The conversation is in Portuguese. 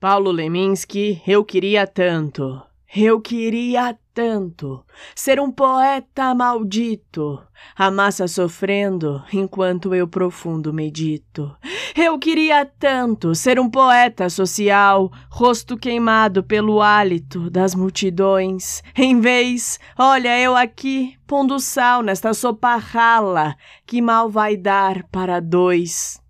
Paulo Leminski, eu queria tanto, eu queria tanto ser um poeta maldito, a massa sofrendo enquanto eu profundo medito. Eu queria tanto ser um poeta social, rosto queimado pelo hálito das multidões. Em vez, olha eu aqui, pondo sal nesta sopa rala, que mal vai dar para dois.